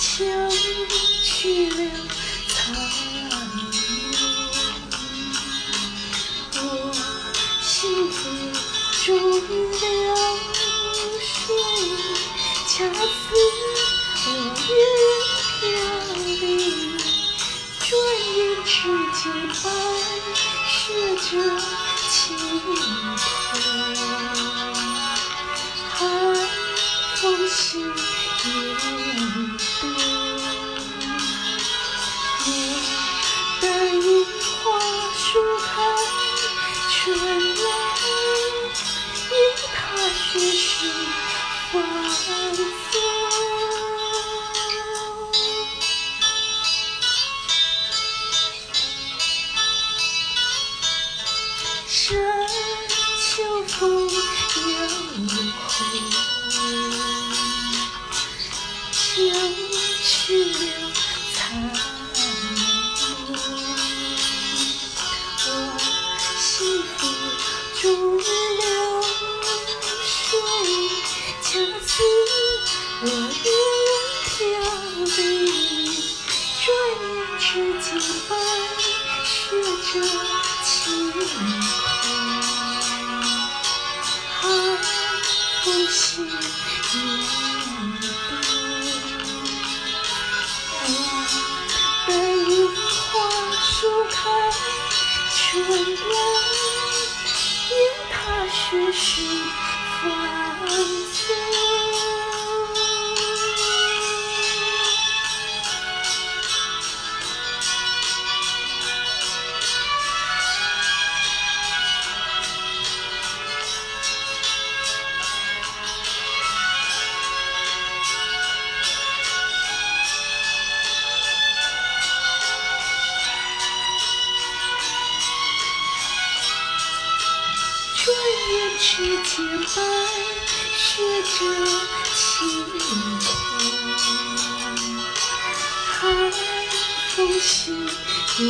秋去了，残落。恰似飘零。转眼之间，白雪遮晴空。繁转眼之间白雪着晴空，寒风信叶。春来，因它雪时繁转眼之间，白雪着晴空，寒风信叶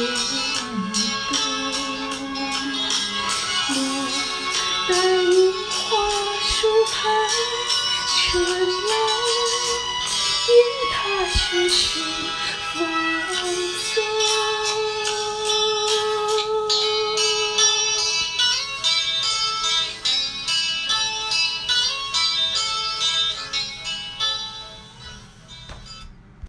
动，我待樱花树开春来，因它雪时。